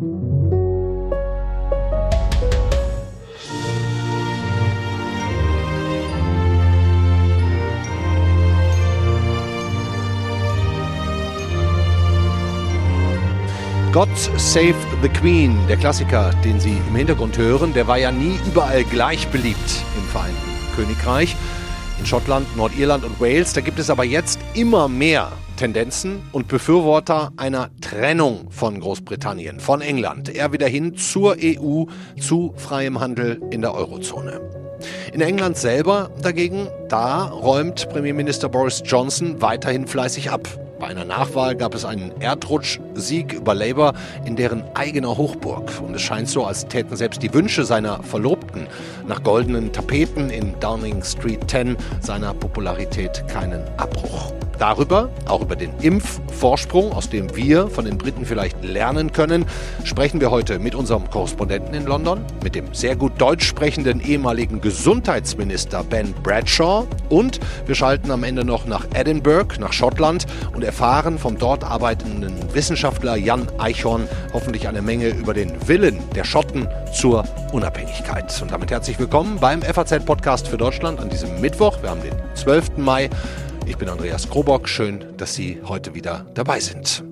God Save the Queen, der Klassiker, den Sie im Hintergrund hören, der war ja nie überall gleich beliebt im Vereinten Königreich. In Schottland, Nordirland und Wales, da gibt es aber jetzt immer mehr Tendenzen und Befürworter einer Trennung von Großbritannien, von England, eher wieder hin zur EU, zu freiem Handel in der Eurozone. In England selber dagegen, da räumt Premierminister Boris Johnson weiterhin fleißig ab. Bei einer Nachwahl gab es einen Erdrutschsieg über Labour in deren eigener Hochburg. Und es scheint so, als täten selbst die Wünsche seiner Verlobten nach goldenen Tapeten in Downing Street 10 seiner Popularität keinen Abbruch. Darüber, auch über den Impfvorsprung, aus dem wir von den Briten vielleicht lernen können, sprechen wir heute mit unserem Korrespondenten in London, mit dem sehr gut deutsch sprechenden ehemaligen Gesundheitsminister Ben Bradshaw und wir schalten am Ende noch nach Edinburgh, nach Schottland und erfahren vom dort arbeitenden Wissenschaftler Jan Eichhorn hoffentlich eine Menge über den Willen der Schotten zur Unabhängigkeit. Und damit herzlich willkommen beim FAZ-Podcast für Deutschland an diesem Mittwoch. Wir haben den 12. Mai. Ich bin Andreas Krobock. Schön, dass Sie heute wieder dabei sind.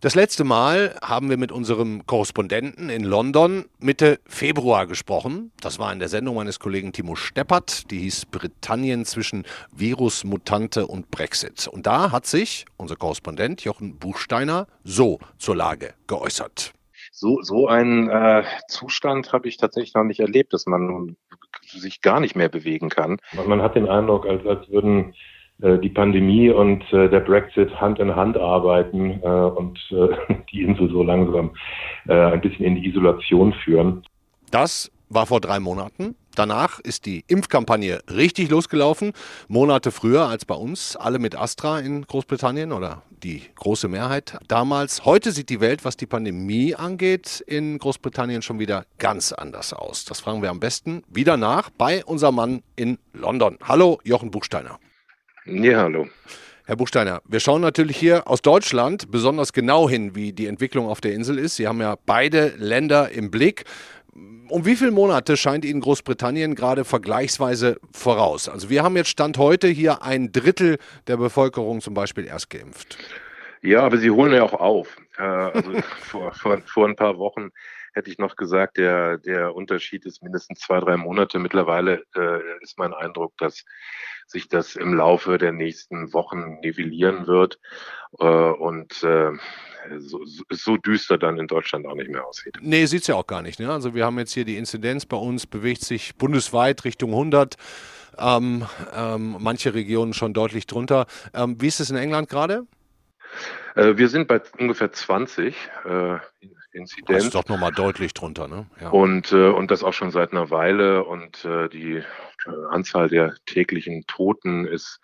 Das letzte Mal haben wir mit unserem Korrespondenten in London Mitte Februar gesprochen. Das war in der Sendung meines Kollegen Timo Steppert. Die hieß Britannien zwischen Virus, Mutante und Brexit. Und da hat sich unser Korrespondent Jochen Buchsteiner so zur Lage geäußert so, so einen äh, Zustand habe ich tatsächlich noch nicht erlebt, dass man sich gar nicht mehr bewegen kann. Man hat den Eindruck, als, als würden äh, die Pandemie und äh, der Brexit Hand in Hand arbeiten äh, und äh, die Insel so langsam äh, ein bisschen in die Isolation führen. Das war vor drei Monaten. Danach ist die Impfkampagne richtig losgelaufen. Monate früher als bei uns. Alle mit Astra in Großbritannien oder die große Mehrheit damals. Heute sieht die Welt, was die Pandemie angeht, in Großbritannien schon wieder ganz anders aus. Das fragen wir am besten wieder nach bei unserem Mann in London. Hallo, Jochen Buchsteiner. Ja, hallo. Herr Buchsteiner, wir schauen natürlich hier aus Deutschland besonders genau hin, wie die Entwicklung auf der Insel ist. Sie haben ja beide Länder im Blick um wie viele Monate scheint Ihnen Großbritannien gerade vergleichsweise voraus? Also wir haben jetzt Stand heute hier ein Drittel der Bevölkerung zum Beispiel erst geimpft. Ja, aber Sie holen ja auch auf. Äh, also vor, vor, vor ein paar Wochen hätte ich noch gesagt, der, der Unterschied ist mindestens zwei, drei Monate. Mittlerweile äh, ist mein Eindruck, dass sich das im Laufe der nächsten Wochen nivellieren wird. Äh, und äh, so, so düster dann in Deutschland auch nicht mehr aussieht. Nee, sieht es ja auch gar nicht. Ne? Also wir haben jetzt hier die Inzidenz bei uns, bewegt sich bundesweit Richtung 100. Ähm, ähm, manche Regionen schon deutlich drunter. Ähm, wie ist es in England gerade? Äh, wir sind bei ungefähr 20 äh, Inzidenz. Das ist doch nochmal deutlich drunter, ne? Ja. Und, äh, und das auch schon seit einer Weile. Und äh, die Anzahl der täglichen Toten ist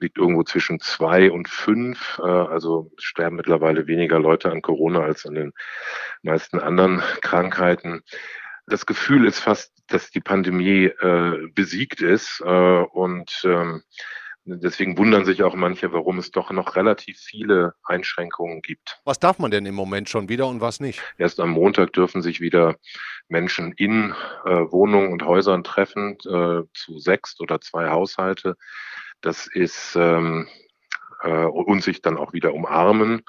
liegt irgendwo zwischen zwei und fünf. Äh, also es sterben mittlerweile weniger Leute an Corona als an den meisten anderen Krankheiten. Das Gefühl ist fast, dass die Pandemie äh, besiegt ist äh, und ähm, Deswegen wundern sich auch manche, warum es doch noch relativ viele Einschränkungen gibt. Was darf man denn im Moment schon wieder und was nicht? Erst am Montag dürfen sich wieder Menschen in äh, Wohnungen und Häusern treffen, äh, zu sechs oder zwei Haushalte. Das ist ähm, äh, und sich dann auch wieder umarmen.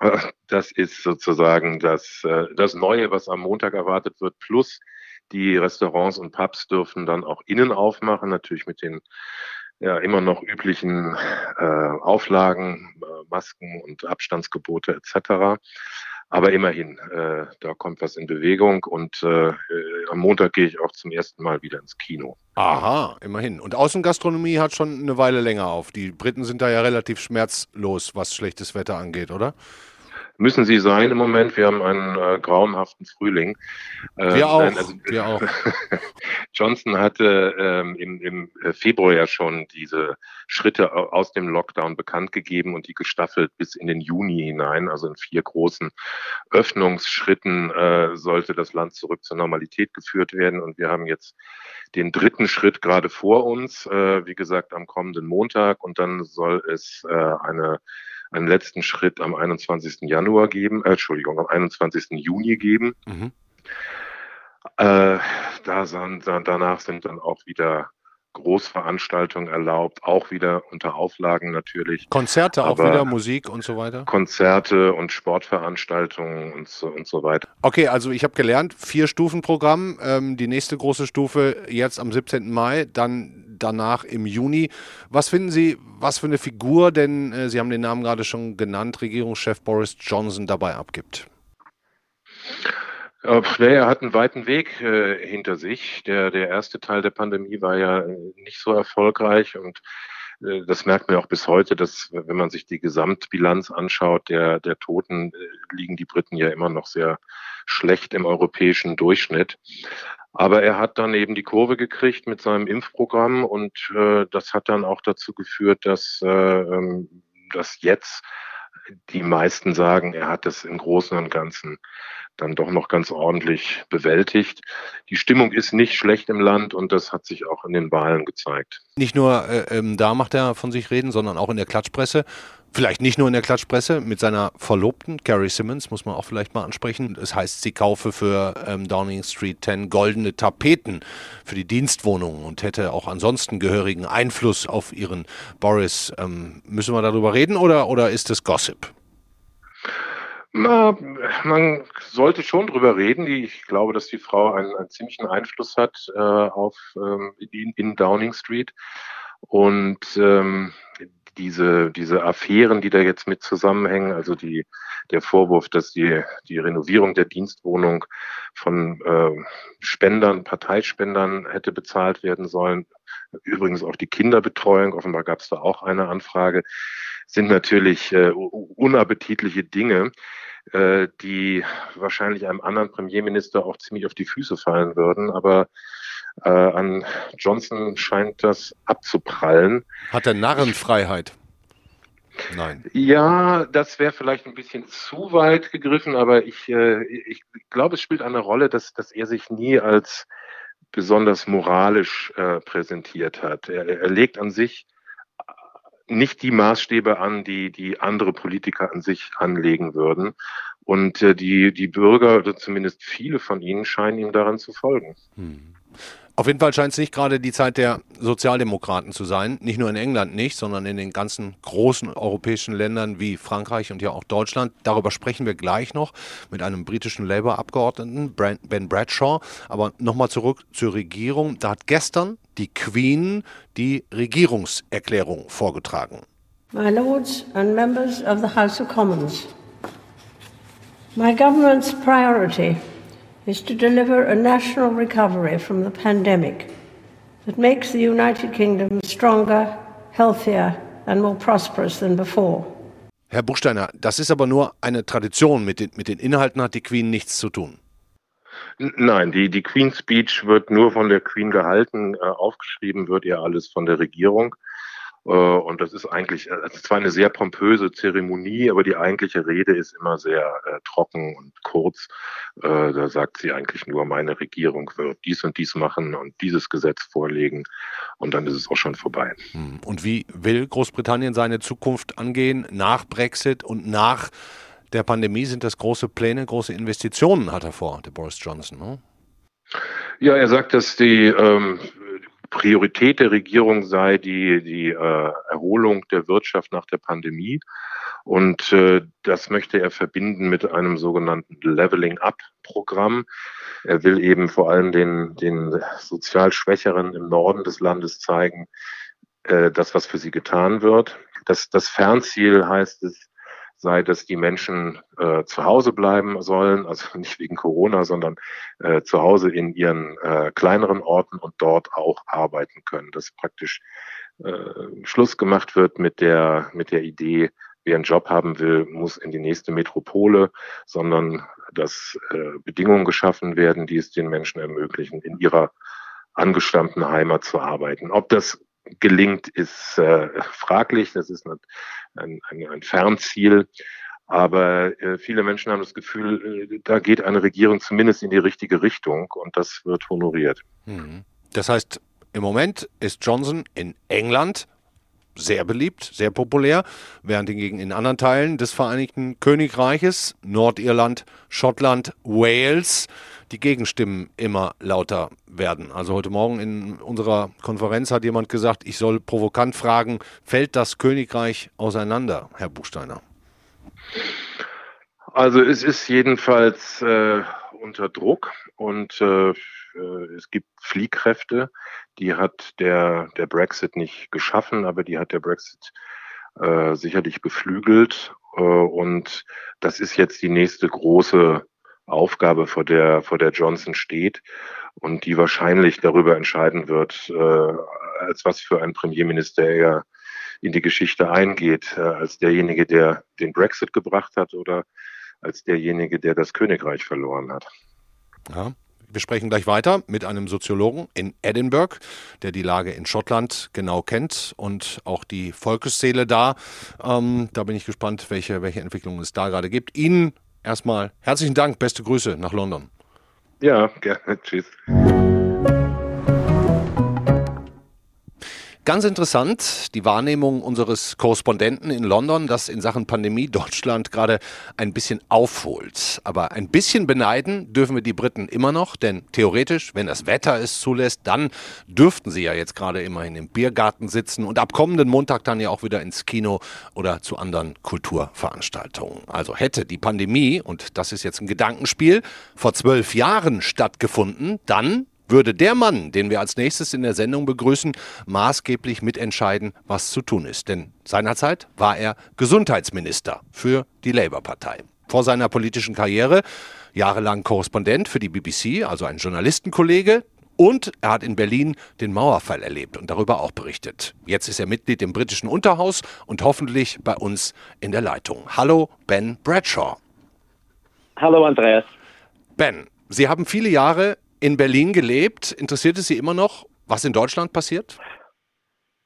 Das ist sozusagen das, äh, das Neue, was am Montag erwartet wird, plus die Restaurants und Pubs dürfen dann auch innen aufmachen, natürlich mit den ja, immer noch üblichen äh, Auflagen, äh, Masken und Abstandsgebote etc. Aber immerhin, äh, da kommt was in Bewegung und äh, äh, am Montag gehe ich auch zum ersten Mal wieder ins Kino. Aha, immerhin. Und Außengastronomie hat schon eine Weile länger auf. Die Briten sind da ja relativ schmerzlos, was schlechtes Wetter angeht, oder? Müssen sie sein im Moment. Wir haben einen äh, grauenhaften Frühling. Ähm, wir auch. Nein, also, wir auch. Johnson hatte ähm, im, im Februar ja schon diese Schritte aus dem Lockdown bekannt gegeben und die gestaffelt bis in den Juni hinein. Also in vier großen Öffnungsschritten äh, sollte das Land zurück zur Normalität geführt werden. Und wir haben jetzt den dritten Schritt gerade vor uns, äh, wie gesagt, am kommenden Montag. Und dann soll es äh, eine einen letzten Schritt am 21. Januar geben, äh, Entschuldigung, am 21. Juni geben. Mhm. Äh, da sind, danach sind dann auch wieder Großveranstaltungen erlaubt, auch wieder unter Auflagen natürlich. Konzerte auch wieder, Musik und so weiter? Konzerte und Sportveranstaltungen und so, und so weiter. Okay, also ich habe gelernt, vier Stufen Programm, ähm, die nächste große Stufe jetzt am 17. Mai, dann danach im Juni. Was finden Sie, was für eine Figur, denn äh, Sie haben den Namen gerade schon genannt, Regierungschef Boris Johnson dabei abgibt? Äh, er hat einen weiten Weg äh, hinter sich. Der, der erste Teil der Pandemie war ja äh, nicht so erfolgreich und das merkt man auch bis heute, dass wenn man sich die Gesamtbilanz anschaut, der, der Toten äh, liegen die Briten ja immer noch sehr schlecht im europäischen Durchschnitt. Aber er hat dann eben die Kurve gekriegt mit seinem Impfprogramm und äh, das hat dann auch dazu geführt, dass, äh, ähm, dass jetzt die meisten sagen, er hat es im Großen und Ganzen dann doch noch ganz ordentlich bewältigt. Die Stimmung ist nicht schlecht im Land und das hat sich auch in den Wahlen gezeigt. Nicht nur äh, ähm, da macht er von sich reden, sondern auch in der Klatschpresse. Vielleicht nicht nur in der Klatschpresse, mit seiner Verlobten, Gary Simmons, muss man auch vielleicht mal ansprechen. Es das heißt, sie kaufe für ähm, Downing Street 10 goldene Tapeten für die Dienstwohnungen und hätte auch ansonsten gehörigen Einfluss auf ihren Boris. Ähm, müssen wir darüber reden oder, oder ist es Gossip? Na, man sollte schon drüber reden. Ich glaube, dass die Frau einen, einen ziemlichen Einfluss hat äh, auf ähm, in, in, Downing Street. Und ähm, diese, diese Affären, die da jetzt mit zusammenhängen, also die, der Vorwurf, dass die, die Renovierung der Dienstwohnung von äh, Spendern, Parteispendern hätte bezahlt werden sollen. Übrigens auch die Kinderbetreuung, offenbar gab es da auch eine Anfrage, sind natürlich äh, unappetitliche Dinge, äh, die wahrscheinlich einem anderen Premierminister auch ziemlich auf die Füße fallen würden. Aber äh, an Johnson scheint das abzuprallen. Hat er Narrenfreiheit? Nein. Ja, das wäre vielleicht ein bisschen zu weit gegriffen, aber ich, äh, ich glaube, es spielt eine Rolle, dass, dass er sich nie als besonders moralisch äh, präsentiert hat. Er, er legt an sich nicht die Maßstäbe an, die, die andere Politiker an sich anlegen würden. Und äh, die, die Bürger, oder zumindest viele von ihnen, scheinen ihm daran zu folgen. Hm. Auf jeden Fall scheint es nicht gerade die Zeit der Sozialdemokraten zu sein. Nicht nur in England nicht, sondern in den ganzen großen europäischen Ländern wie Frankreich und ja auch Deutschland. Darüber sprechen wir gleich noch mit einem britischen Labour-Abgeordneten, Ben Bradshaw. Aber nochmal zurück zur Regierung. Da hat gestern die Queen die Regierungserklärung vorgetragen. My Lords and members of the House of Commons. My government's priority is to deliver a national recovery from the pandemic that makes the United Kingdom stronger, healthier and more prosperous than before. Herr Buchsteiner, das ist aber nur eine Tradition. Mit den, mit den Inhalten hat die Queen nichts zu tun. Nein, die, die Queen Speech wird nur von der Queen gehalten. Äh, aufgeschrieben wird ihr alles von der Regierung. Äh, und das ist eigentlich, also zwar eine sehr pompöse Zeremonie, aber die eigentliche Rede ist immer sehr äh, trocken und kurz. Äh, da sagt sie eigentlich nur, meine Regierung wird dies und dies machen und dieses Gesetz vorlegen und dann ist es auch schon vorbei. Hm. Und wie will Großbritannien seine Zukunft angehen nach Brexit und nach der Pandemie? Sind das große Pläne, große Investitionen, hat er vor, der Boris Johnson? Ne? Ja, er sagt, dass die ähm, Priorität der Regierung sei die, die äh, Erholung der Wirtschaft nach der Pandemie. Und äh, das möchte er verbinden mit einem sogenannten Leveling-up-Programm. Er will eben vor allem den, den sozial Schwächeren im Norden des Landes zeigen, äh, das, was für sie getan wird. Das, das Fernziel heißt es, sei, dass die Menschen äh, zu Hause bleiben sollen, also nicht wegen Corona, sondern äh, zu Hause in ihren äh, kleineren Orten und dort auch arbeiten können. Dass praktisch äh, Schluss gemacht wird mit der, mit der Idee, wer einen Job haben will, muss in die nächste Metropole, sondern dass äh, Bedingungen geschaffen werden, die es den Menschen ermöglichen, in ihrer angestammten Heimat zu arbeiten. Ob das gelingt, ist äh, fraglich. Das ist ein, ein, ein Fernziel. Aber äh, viele Menschen haben das Gefühl, äh, da geht eine Regierung zumindest in die richtige Richtung und das wird honoriert. Mhm. Das heißt, im Moment ist Johnson in England sehr beliebt, sehr populär, während hingegen in anderen Teilen des Vereinigten Königreiches, Nordirland, Schottland, Wales, die Gegenstimmen immer lauter werden. Also heute Morgen in unserer Konferenz hat jemand gesagt, ich soll provokant fragen, fällt das Königreich auseinander, Herr Buchsteiner? Also es ist jedenfalls äh, unter Druck und äh, es gibt Fliehkräfte, die hat der, der Brexit nicht geschaffen, aber die hat der Brexit äh, sicherlich beflügelt. Äh, und das ist jetzt die nächste große Aufgabe, vor der, vor der Johnson steht und die wahrscheinlich darüber entscheiden wird, äh, als was für ein Premierminister er in die Geschichte eingeht, äh, als derjenige, der den Brexit gebracht hat oder als derjenige, der das Königreich verloren hat. Ja. Wir sprechen gleich weiter mit einem Soziologen in Edinburgh, der die Lage in Schottland genau kennt und auch die Volksseele da. Ähm, da bin ich gespannt, welche, welche Entwicklungen es da gerade gibt. Ihnen erstmal herzlichen Dank, beste Grüße nach London. Ja, gerne. Tschüss. Ganz interessant die Wahrnehmung unseres Korrespondenten in London, dass in Sachen Pandemie Deutschland gerade ein bisschen aufholt. Aber ein bisschen beneiden dürfen wir die Briten immer noch, denn theoretisch, wenn das Wetter es zulässt, dann dürften sie ja jetzt gerade immerhin im Biergarten sitzen und ab kommenden Montag dann ja auch wieder ins Kino oder zu anderen Kulturveranstaltungen. Also hätte die Pandemie, und das ist jetzt ein Gedankenspiel, vor zwölf Jahren stattgefunden, dann würde der Mann, den wir als nächstes in der Sendung begrüßen, maßgeblich mitentscheiden, was zu tun ist. Denn seinerzeit war er Gesundheitsminister für die Labour-Partei. Vor seiner politischen Karriere jahrelang Korrespondent für die BBC, also ein Journalistenkollege, und er hat in Berlin den Mauerfall erlebt und darüber auch berichtet. Jetzt ist er Mitglied im britischen Unterhaus und hoffentlich bei uns in der Leitung. Hallo, Ben Bradshaw. Hallo, Andreas. Ben, Sie haben viele Jahre in Berlin gelebt. Interessiert es Sie immer noch, was in Deutschland passiert?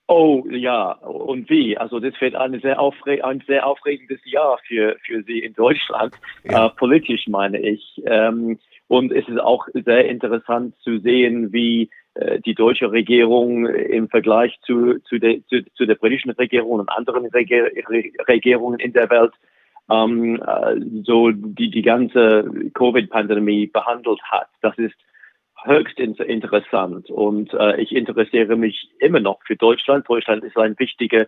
Oh ja, und wie? Also das wird eine sehr ein sehr aufregendes Jahr für, für Sie in Deutschland, ja. äh, politisch meine ich. Ähm, und es ist auch sehr interessant zu sehen, wie äh, die deutsche Regierung im Vergleich zu, zu, der, zu, zu der britischen Regierung und anderen Reger Regierungen in der Welt ähm, äh, so die, die ganze Covid-Pandemie behandelt hat. Das ist höchst interessant und äh, ich interessiere mich immer noch für Deutschland. Deutschland ist ein wichtiger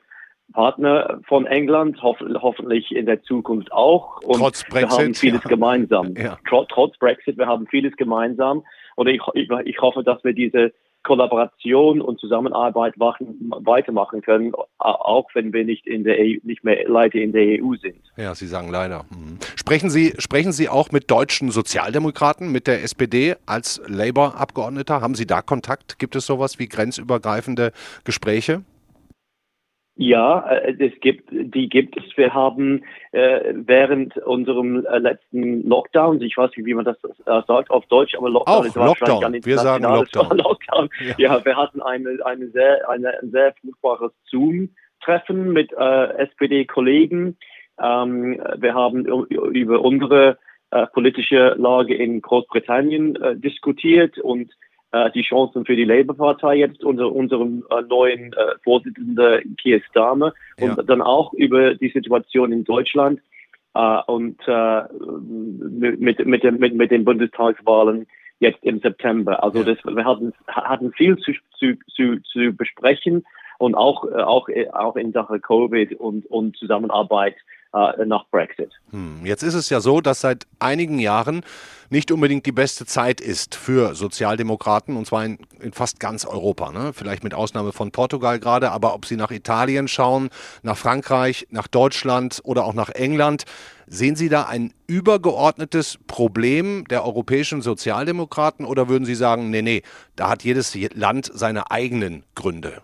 Partner von England, hoff hoffentlich in der Zukunft auch. Und trotz Brexit, wir haben vieles ja. gemeinsam. Ja. Trotz, trotz Brexit, wir haben vieles gemeinsam. Und ich, ich, ich hoffe, dass wir diese Kollaboration und Zusammenarbeit machen, weitermachen können, auch wenn wir nicht in der EU, nicht mehr leider in der EU sind. Ja, Sie sagen leider. Mhm. Sprechen Sie, sprechen Sie auch mit deutschen Sozialdemokraten, mit der SPD als Labour-Abgeordneter? Haben Sie da Kontakt? Gibt es sowas wie grenzübergreifende Gespräche? Ja, äh, es gibt, die gibt es. Wir haben äh, während unserem äh, letzten Lockdown, ich weiß nicht, wie man das äh, sagt auf Deutsch, aber Lockdown Auch ist Lockdown. Gar nicht wir sagen Lockdown. Lockdown. Ja. ja. wir hatten eine, eine sehr, eine, ein sehr fruchtbares Zoom-Treffen mit äh, SPD-Kollegen. Ähm, wir haben über unsere äh, politische Lage in Großbritannien diskutiert und äh, die Chancen für die Labour-Partei jetzt unter unserem äh, neuen äh, Vorsitzenden Keir Starmer und ja. dann auch über die Situation in Deutschland äh, und äh, mit, mit, mit, mit den Bundestagswahlen jetzt im September. Also ja. das, wir hatten, hatten viel zu, zu, zu, zu besprechen und auch, äh, auch, auch in Sachen Covid und, und Zusammenarbeit nach Brexit. Hm. Jetzt ist es ja so, dass seit einigen Jahren nicht unbedingt die beste Zeit ist für Sozialdemokraten, und zwar in, in fast ganz Europa. Ne? Vielleicht mit Ausnahme von Portugal gerade, aber ob Sie nach Italien schauen, nach Frankreich, nach Deutschland oder auch nach England, sehen Sie da ein übergeordnetes Problem der europäischen Sozialdemokraten oder würden Sie sagen, nee, nee, da hat jedes Land seine eigenen Gründe?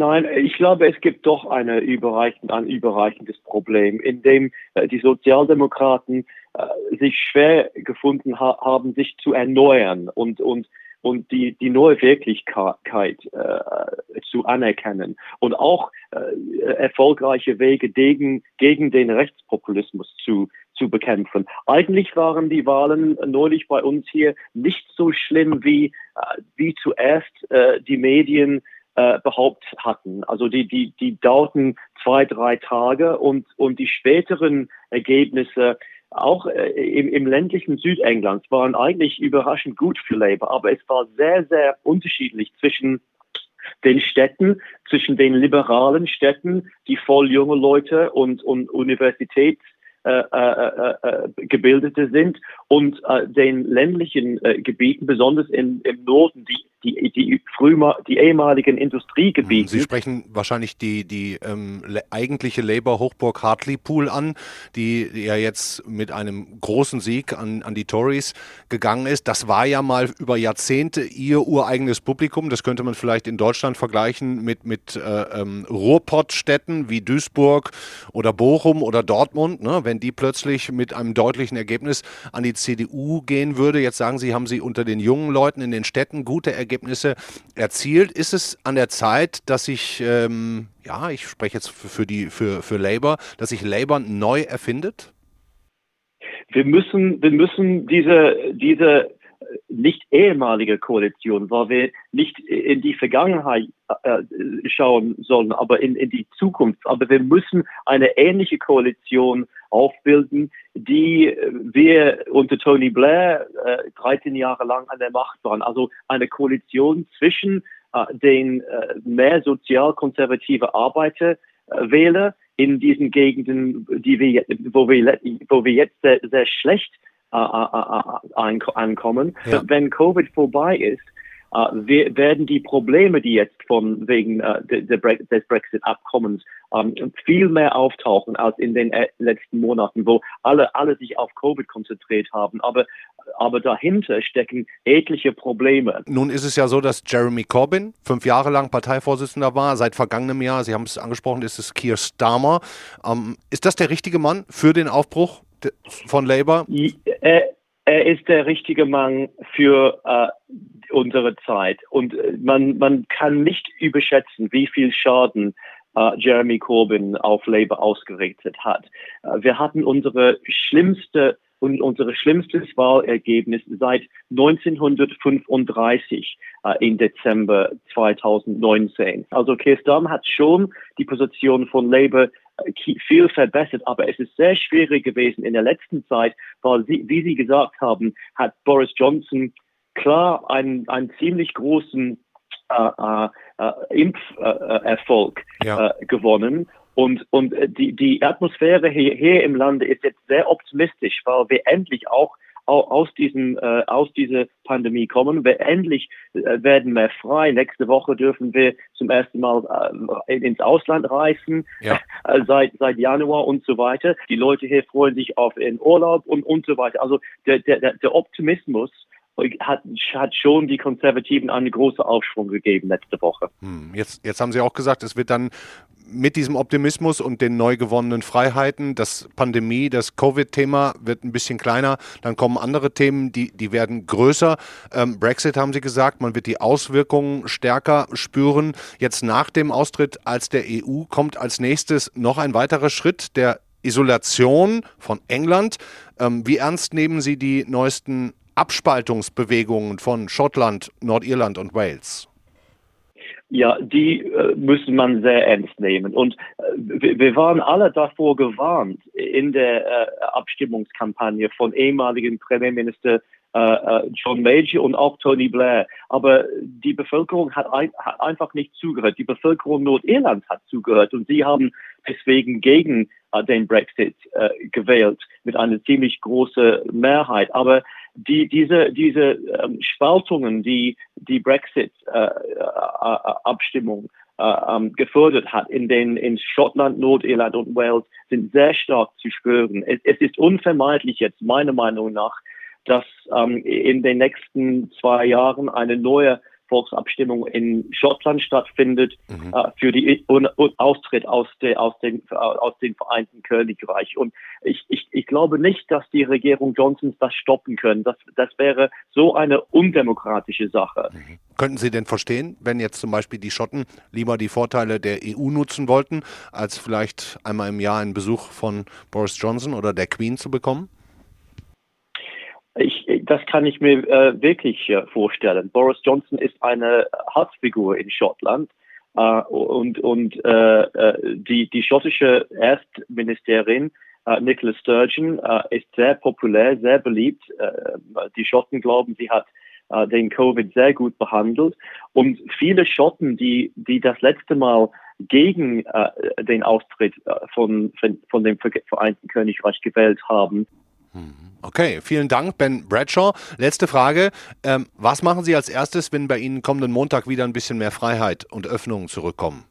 Nein, ich glaube, es gibt doch eine überreichend, ein überreichendes Problem, in dem äh, die Sozialdemokraten äh, sich schwer gefunden ha haben, sich zu erneuern und, und, und die, die neue Wirklichkeit äh, zu anerkennen und auch äh, erfolgreiche Wege gegen, gegen den Rechtspopulismus zu, zu bekämpfen. Eigentlich waren die Wahlen neulich bei uns hier nicht so schlimm, wie, äh, wie zuerst äh, die Medien äh, behauptet hatten. Also die, die, die dauerten zwei, drei Tage und, und die späteren Ergebnisse auch äh, im, im ländlichen Südengland waren eigentlich überraschend gut für Labour, aber es war sehr, sehr unterschiedlich zwischen den Städten, zwischen den liberalen Städten, die voll junge Leute und, und Universitäts äh, äh, äh, Gebildete sind und äh, den ländlichen äh, Gebieten, besonders in, im Norden, die die, die, früher, die ehemaligen Industriegebiete. Sie sprechen wahrscheinlich die, die ähm, eigentliche Labour-Hochburg Hartlepool an, die ja jetzt mit einem großen Sieg an, an die Tories gegangen ist. Das war ja mal über Jahrzehnte ihr ureigenes Publikum. Das könnte man vielleicht in Deutschland vergleichen mit, mit äh, ähm, Ruhrpottstädten wie Duisburg oder Bochum oder Dortmund. Ne? Wenn die plötzlich mit einem deutlichen Ergebnis an die CDU gehen würde, jetzt sagen Sie, haben Sie unter den jungen Leuten in den Städten gute Ergebnisse Ergebnisse erzielt. Ist es an der Zeit, dass sich, ähm, ja, ich spreche jetzt für, die, für, für Labour, dass sich Labour neu erfindet? Wir müssen, wir müssen diese, diese nicht ehemalige Koalition, weil wir nicht in die Vergangenheit äh, schauen sollen, aber in, in die Zukunft. Aber wir müssen eine ähnliche Koalition aufbilden, die wir unter Tony Blair äh, 13 Jahre lang an der Macht waren. Also eine Koalition zwischen äh, den äh, mehr sozialkonservative Arbeiterwähler in diesen Gegenden, die wir, wo wir, wo wir jetzt sehr, sehr schlecht äh, äh, äh, ankommen. Ja. Wenn Covid vorbei ist, wir, werden die Probleme, die jetzt von wegen Bre des Brexit-Abkommens um, viel mehr auftauchen als in den äh, letzten Monaten, wo alle alle sich auf Covid konzentriert haben. Aber aber dahinter stecken etliche Probleme. Nun ist es ja so, dass Jeremy Corbyn fünf Jahre lang Parteivorsitzender war. Seit vergangenem Jahr, Sie haben es angesprochen, ist es Keir Starmer. Um, ist das der richtige Mann für den Aufbruch von Labour? Er, er ist der richtige Mann für äh, unsere Zeit. Und äh, man, man kann nicht überschätzen, wie viel Schaden äh, Jeremy Corbyn auf Labour ausgerichtet hat. Äh, wir hatten unsere schlimmste und unser schlimmstes Wahlergebnis seit 1935 äh, im Dezember 2019. Also Keir Starmer hat schon die Position von Labour viel verbessert, aber es ist sehr schwierig gewesen in der letzten Zeit, weil, Sie, wie Sie gesagt haben, hat Boris Johnson klar einen, einen ziemlich großen äh, äh, äh Impferfolg ja. äh, gewonnen. Und, und die, die Atmosphäre hier, hier im Lande ist jetzt sehr optimistisch, weil wir endlich auch aus diesem äh, aus dieser Pandemie kommen. Wir endlich äh, werden wir frei. Nächste Woche dürfen wir zum ersten Mal äh, ins Ausland reisen ja. äh, seit seit Januar und so weiter. Die Leute hier freuen sich auf den Urlaub und und so weiter. Also der der der Optimismus hat, hat schon die Konservativen einen großen Aufschwung gegeben letzte Woche. Hm, jetzt, jetzt haben Sie auch gesagt, es wird dann mit diesem Optimismus und den neu gewonnenen Freiheiten, das Pandemie, das Covid-Thema wird ein bisschen kleiner, dann kommen andere Themen, die, die werden größer. Ähm, Brexit haben Sie gesagt, man wird die Auswirkungen stärker spüren. Jetzt nach dem Austritt als der EU kommt als nächstes noch ein weiterer Schritt der Isolation von England. Ähm, wie ernst nehmen Sie die neuesten Abspaltungsbewegungen von Schottland, Nordirland und Wales? Ja, die äh, müssen man sehr ernst nehmen. Und äh, wir, waren alle davor gewarnt in der äh, Abstimmungskampagne von ehemaligen Premierminister äh, äh, John Major und auch Tony Blair. Aber die Bevölkerung hat, ein, hat einfach nicht zugehört. Die Bevölkerung Nordirlands hat zugehört und sie haben deswegen gegen äh, den Brexit gewählt mit einer ziemlich großen Mehrheit. Aber die, diese, diese ähm, Spaltungen, die die Brexit-Abstimmung äh, äh, ähm, gefördert hat in den in Schottland, Nordirland und Wales, sind sehr stark zu spüren. Es, es ist unvermeidlich jetzt meiner Meinung nach, dass ähm, in den nächsten zwei Jahren eine neue Volksabstimmung in Schottland stattfindet mhm. äh, für die Un Austritt aus, de, aus, den, aus dem Vereinten Königreich. Und ich, ich, ich glaube nicht, dass die Regierung Johnsons das stoppen können. Das, das wäre so eine undemokratische Sache. Mhm. Könnten Sie denn verstehen, wenn jetzt zum Beispiel die Schotten lieber die Vorteile der EU nutzen wollten, als vielleicht einmal im Jahr einen Besuch von Boris Johnson oder der Queen zu bekommen? Ich, das kann ich mir äh, wirklich äh, vorstellen. Boris Johnson ist eine Hauptfigur in Schottland. Uh, und und uh, die, die schottische Erstministerin uh, Nicola Sturgeon ist sehr populär, sehr beliebt. die Schotten glauben, sie hat den Covid sehr gut behandelt. Und viele Schotten, die, die das letzte Mal gegen den Austritt von, von, von dem Vereinten Königreich gewählt haben, Okay, vielen Dank, Ben Bradshaw. Letzte Frage. Ähm, was machen Sie als erstes, wenn bei Ihnen kommenden Montag wieder ein bisschen mehr Freiheit und Öffnungen zurückkommen?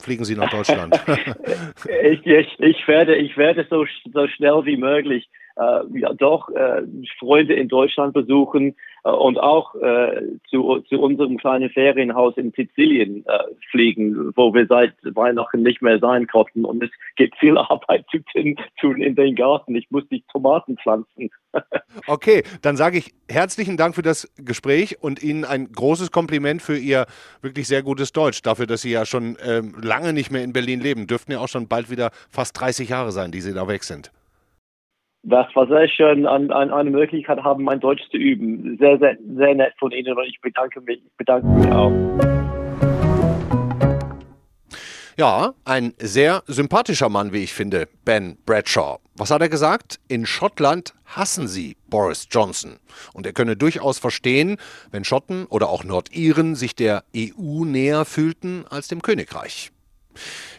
Fliegen Sie nach Deutschland? ich, ich, ich, werde, ich werde so, so schnell wie möglich äh, ja, doch äh, Freunde in Deutschland besuchen und auch äh, zu, zu unserem kleinen Ferienhaus in Sizilien äh, fliegen, wo wir seit Weihnachten nicht mehr sein konnten. Und es gibt viel Arbeit zu tun in den Garten. Ich muss die Tomaten pflanzen. okay, dann sage ich herzlichen Dank für das Gespräch und Ihnen ein großes Kompliment für Ihr wirklich sehr gutes Deutsch, dafür, dass Sie ja schon ähm, lange nicht mehr in Berlin leben. Dürften ja auch schon bald wieder fast 30 Jahre sein, die Sie da weg sind. Das war sehr schön, an, an eine Möglichkeit haben, mein Deutsch zu üben. Sehr, sehr, sehr nett von Ihnen und ich bedanke mich, ich bedanke mich auch. Ja, ein sehr sympathischer Mann, wie ich finde, Ben Bradshaw. Was hat er gesagt? In Schottland hassen sie Boris Johnson. Und er könne durchaus verstehen, wenn Schotten oder auch Nordiren sich der EU näher fühlten als dem Königreich.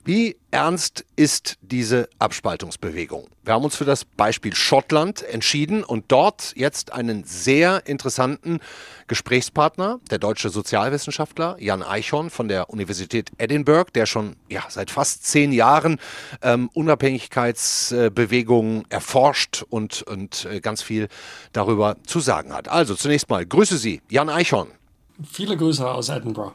Wie ernst ist diese Abspaltungsbewegung? Wir haben uns für das Beispiel Schottland entschieden und dort jetzt einen sehr interessanten Gesprächspartner, der deutsche Sozialwissenschaftler Jan Eichhorn von der Universität Edinburgh, der schon ja, seit fast zehn Jahren ähm, Unabhängigkeitsbewegungen erforscht und, und äh, ganz viel darüber zu sagen hat. Also zunächst mal, grüße Sie, Jan Eichhorn. Viele Grüße aus Edinburgh.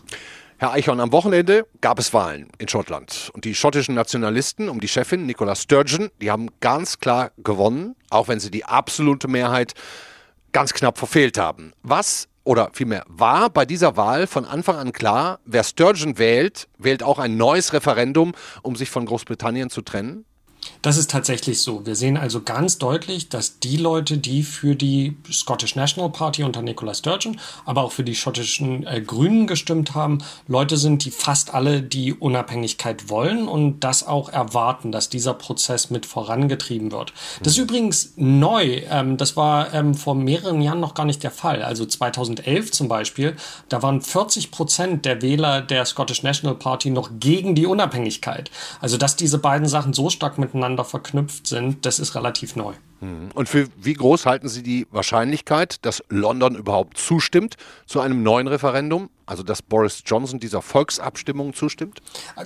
Herr Eichhorn, am Wochenende gab es Wahlen in Schottland. Und die schottischen Nationalisten um die Chefin Nicola Sturgeon, die haben ganz klar gewonnen, auch wenn sie die absolute Mehrheit ganz knapp verfehlt haben. Was oder vielmehr war bei dieser Wahl von Anfang an klar, wer Sturgeon wählt, wählt auch ein neues Referendum, um sich von Großbritannien zu trennen? Das ist tatsächlich so. Wir sehen also ganz deutlich, dass die Leute, die für die Scottish National Party unter Nicola Sturgeon, aber auch für die schottischen äh, Grünen gestimmt haben, Leute sind, die fast alle die Unabhängigkeit wollen und das auch erwarten, dass dieser Prozess mit vorangetrieben wird. Das ist übrigens neu. Ähm, das war ähm, vor mehreren Jahren noch gar nicht der Fall. Also 2011 zum Beispiel, da waren 40 Prozent der Wähler der Scottish National Party noch gegen die Unabhängigkeit. Also dass diese beiden Sachen so stark miteinander miteinander verknüpft sind, das ist relativ neu. Mhm. Und für wie groß halten Sie die Wahrscheinlichkeit, dass London überhaupt zustimmt zu einem neuen Referendum? Also dass Boris Johnson dieser Volksabstimmung zustimmt?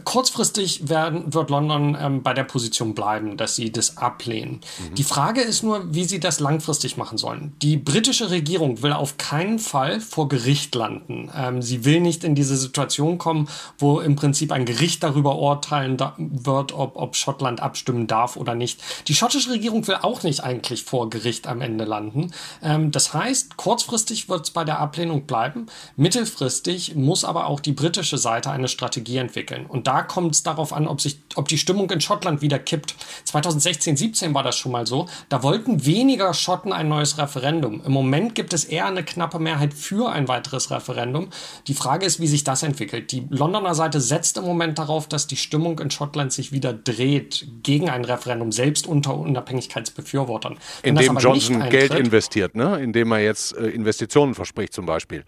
Kurzfristig werden, wird London ähm, bei der Position bleiben, dass sie das ablehnen. Mhm. Die Frage ist nur, wie sie das langfristig machen sollen. Die britische Regierung will auf keinen Fall vor Gericht landen. Ähm, sie will nicht in diese Situation kommen, wo im Prinzip ein Gericht darüber urteilen da wird, ob, ob Schottland abstimmen darf oder nicht. Die schottische Regierung will auch nicht eigentlich vor Gericht am Ende landen. Ähm, das heißt, kurzfristig wird es bei der Ablehnung bleiben. Mittelfristig muss aber auch die britische Seite eine Strategie entwickeln. Und da kommt es darauf an, ob, sich, ob die Stimmung in Schottland wieder kippt. 2016, 17 war das schon mal so. Da wollten weniger Schotten ein neues Referendum. Im Moment gibt es eher eine knappe Mehrheit für ein weiteres Referendum. Die Frage ist, wie sich das entwickelt. Die Londoner Seite setzt im Moment darauf, dass die Stimmung in Schottland sich wieder dreht gegen ein Referendum, selbst unter Unabhängigkeitsbefürwortern. Indem Johnson Geld investiert, ne? indem er jetzt äh, Investitionen verspricht zum Beispiel.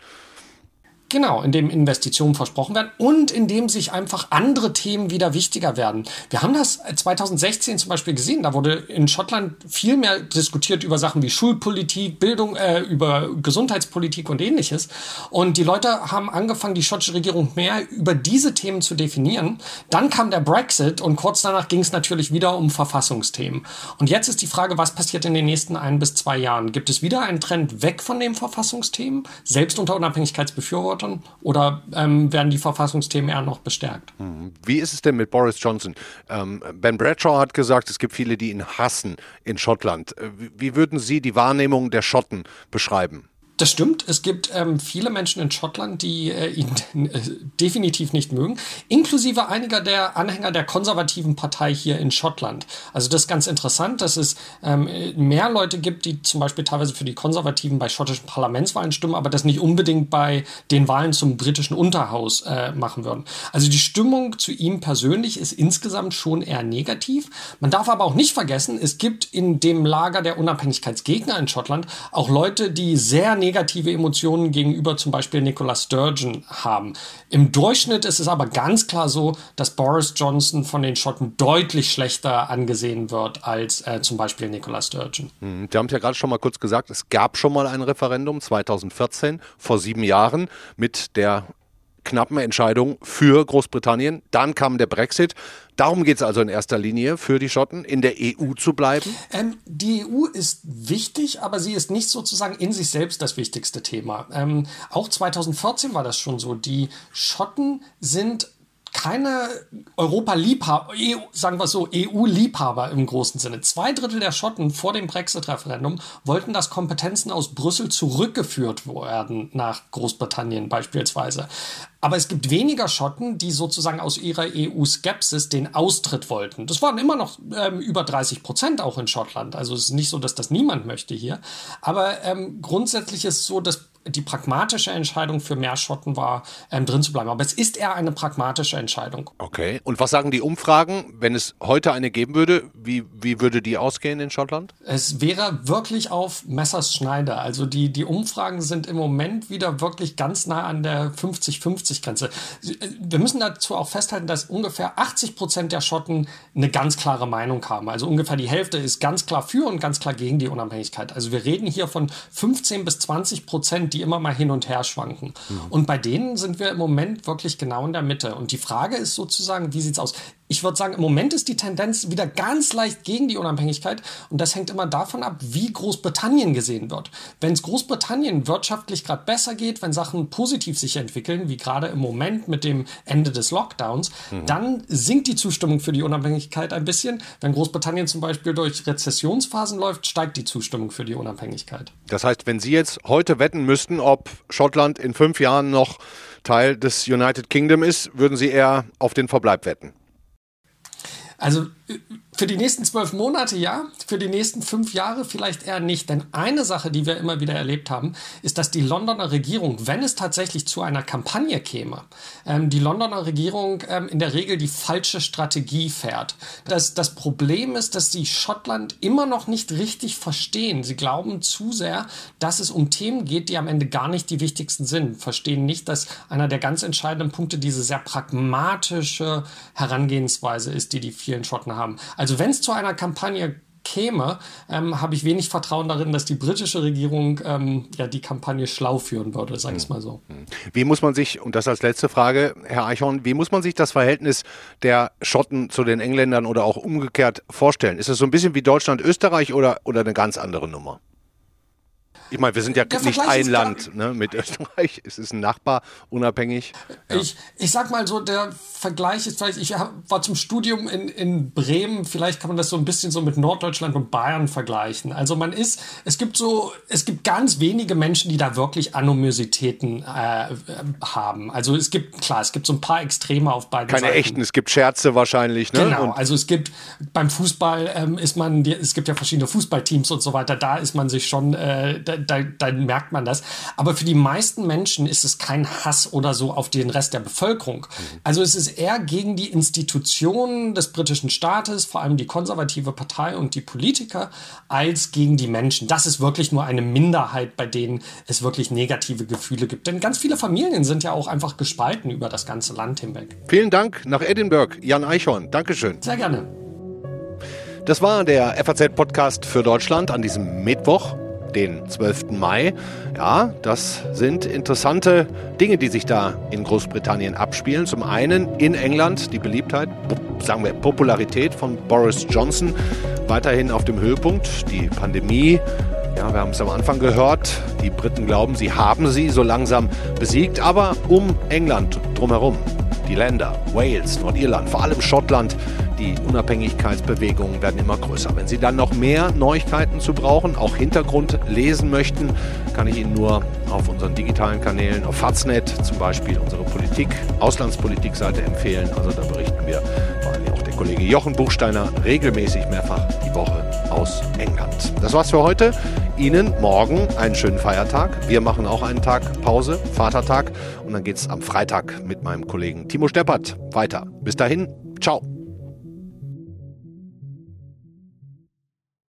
Genau, in dem Investitionen versprochen werden und in dem sich einfach andere Themen wieder wichtiger werden. Wir haben das 2016 zum Beispiel gesehen. Da wurde in Schottland viel mehr diskutiert über Sachen wie Schulpolitik, Bildung, äh, über Gesundheitspolitik und ähnliches. Und die Leute haben angefangen, die schottische Regierung mehr über diese Themen zu definieren. Dann kam der Brexit und kurz danach ging es natürlich wieder um Verfassungsthemen. Und jetzt ist die Frage, was passiert in den nächsten ein bis zwei Jahren? Gibt es wieder einen Trend weg von den Verfassungsthemen, selbst unter Unabhängigkeitsbefürwortern? Schottern oder ähm, werden die Verfassungsthemen eher noch bestärkt? Hm. Wie ist es denn mit Boris Johnson? Ähm, ben Bradshaw hat gesagt, es gibt viele, die ihn hassen in Schottland. Äh, wie würden Sie die Wahrnehmung der Schotten beschreiben? Das stimmt. Es gibt ähm, viele Menschen in Schottland, die äh, ihn äh, definitiv nicht mögen, inklusive einiger der Anhänger der konservativen Partei hier in Schottland. Also das ist ganz interessant, dass es ähm, mehr Leute gibt, die zum Beispiel teilweise für die Konservativen bei schottischen Parlamentswahlen stimmen, aber das nicht unbedingt bei den Wahlen zum britischen Unterhaus äh, machen würden. Also die Stimmung zu ihm persönlich ist insgesamt schon eher negativ. Man darf aber auch nicht vergessen, es gibt in dem Lager der Unabhängigkeitsgegner in Schottland auch Leute, die sehr negative Emotionen gegenüber zum Beispiel Nicola Sturgeon haben. Im Durchschnitt ist es aber ganz klar so, dass Boris Johnson von den Schotten deutlich schlechter angesehen wird als äh, zum Beispiel Nicola Sturgeon. Hm, Sie haben es ja gerade schon mal kurz gesagt, es gab schon mal ein Referendum 2014, vor sieben Jahren, mit der knappen Entscheidung für Großbritannien. Dann kam der Brexit. Darum geht es also in erster Linie für die Schotten, in der EU zu bleiben? Ähm, die EU ist wichtig, aber sie ist nicht sozusagen in sich selbst das wichtigste Thema. Ähm, auch 2014 war das schon so. Die Schotten sind keine Europa-Liebhaber, EU, sagen wir so, EU-Liebhaber im großen Sinne. Zwei Drittel der Schotten vor dem Brexit-Referendum wollten, dass Kompetenzen aus Brüssel zurückgeführt werden nach Großbritannien beispielsweise. Aber es gibt weniger Schotten, die sozusagen aus ihrer EU-Skepsis den Austritt wollten. Das waren immer noch ähm, über 30 Prozent auch in Schottland. Also es ist nicht so, dass das niemand möchte hier. Aber ähm, grundsätzlich ist so, dass die pragmatische Entscheidung für mehr Schotten war, ähm, drin zu bleiben. Aber es ist eher eine pragmatische Entscheidung. Okay. Und was sagen die Umfragen, wenn es heute eine geben würde? Wie, wie würde die ausgehen in Schottland? Es wäre wirklich auf Messers Schneider. Also die, die Umfragen sind im Moment wieder wirklich ganz nah an der 50-50-Grenze. Wir müssen dazu auch festhalten, dass ungefähr 80 Prozent der Schotten eine ganz klare Meinung haben. Also ungefähr die Hälfte ist ganz klar für und ganz klar gegen die Unabhängigkeit. Also wir reden hier von 15 bis 20 Prozent die immer mal hin und her schwanken. Mhm. Und bei denen sind wir im Moment wirklich genau in der Mitte. Und die Frage ist sozusagen, wie sieht es aus? Ich würde sagen, im Moment ist die Tendenz wieder ganz leicht gegen die Unabhängigkeit und das hängt immer davon ab, wie Großbritannien gesehen wird. Wenn es Großbritannien wirtschaftlich gerade besser geht, wenn Sachen positiv sich entwickeln, wie gerade im Moment mit dem Ende des Lockdowns, mhm. dann sinkt die Zustimmung für die Unabhängigkeit ein bisschen. Wenn Großbritannien zum Beispiel durch Rezessionsphasen läuft, steigt die Zustimmung für die Unabhängigkeit. Das heißt, wenn Sie jetzt heute wetten müssten, ob Schottland in fünf Jahren noch Teil des United Kingdom ist, würden Sie eher auf den Verbleib wetten? Also für die nächsten zwölf Monate ja, für die nächsten fünf Jahre vielleicht eher nicht. Denn eine Sache, die wir immer wieder erlebt haben, ist, dass die Londoner Regierung, wenn es tatsächlich zu einer Kampagne käme, ähm, die Londoner Regierung ähm, in der Regel die falsche Strategie fährt. Das, das Problem ist, dass sie Schottland immer noch nicht richtig verstehen. Sie glauben zu sehr, dass es um Themen geht, die am Ende gar nicht die wichtigsten sind. Verstehen nicht, dass einer der ganz entscheidenden Punkte diese sehr pragmatische Herangehensweise ist, die die vielen Schotten haben. Wenn es zu einer Kampagne käme, ähm, habe ich wenig Vertrauen darin, dass die britische Regierung ähm, ja die Kampagne schlau führen würde, sage ich es hm. mal so. Hm. Wie muss man sich, und das als letzte Frage, Herr Eichhorn, wie muss man sich das Verhältnis der Schotten zu den Engländern oder auch umgekehrt vorstellen? Ist es so ein bisschen wie Deutschland-Österreich oder, oder eine ganz andere Nummer? Ich meine, wir sind ja nicht ein Land ne, mit Österreich. Es ist ein Nachbar, unabhängig. Ja. Ich, ich sag mal so, der Vergleich ist vielleicht, ich war zum Studium in, in Bremen, vielleicht kann man das so ein bisschen so mit Norddeutschland und Bayern vergleichen. Also man ist, es gibt so, es gibt ganz wenige Menschen, die da wirklich Anomositäten äh, haben. Also es gibt, klar, es gibt so ein paar Extreme auf beiden Keine Seiten. echten, es gibt Scherze wahrscheinlich. Ne? Genau, und also es gibt, beim Fußball ähm, ist man, es gibt ja verschiedene Fußballteams und so weiter, da ist man sich schon, äh, da, da merkt man das. Aber für die meisten Menschen ist es kein Hass oder so auf den Rest der Bevölkerung. Mhm. Also es ist eher gegen die Institutionen des britischen Staates, vor allem die konservative Partei und die Politiker, als gegen die Menschen. Das ist wirklich nur eine Minderheit, bei denen es wirklich negative Gefühle gibt. Denn ganz viele Familien sind ja auch einfach gespalten über das ganze Land hinweg. Vielen Dank nach Edinburgh, Jan Eichhorn. Dankeschön. Sehr gerne. Das war der FAZ-Podcast für Deutschland an diesem Mittwoch den 12. Mai. Ja, das sind interessante Dinge, die sich da in Großbritannien abspielen. Zum einen in England die Beliebtheit, sagen wir Popularität von Boris Johnson weiterhin auf dem Höhepunkt. Die Pandemie Ja, wir haben es am Anfang gehört. Die Briten glauben, sie haben sie so langsam besiegt. Aber um England drumherum, die Länder, Wales, Nordirland, vor allem Schottland, die Unabhängigkeitsbewegungen werden immer größer. Wenn Sie dann noch mehr Neuigkeiten zu brauchen, auch Hintergrund lesen möchten, kann ich Ihnen nur auf unseren digitalen Kanälen, auf Faznet zum Beispiel unsere Politik, Auslandspolitik-Seite empfehlen. Also da berichten wir vor allem auch der Kollege Jochen Buchsteiner regelmäßig mehrfach die Woche aus England. Das war's für heute. Ihnen morgen einen schönen Feiertag. Wir machen auch einen Tag Pause, Vatertag. Und dann geht's am Freitag mit meinem Kollegen Timo Steppert weiter. Bis dahin, ciao.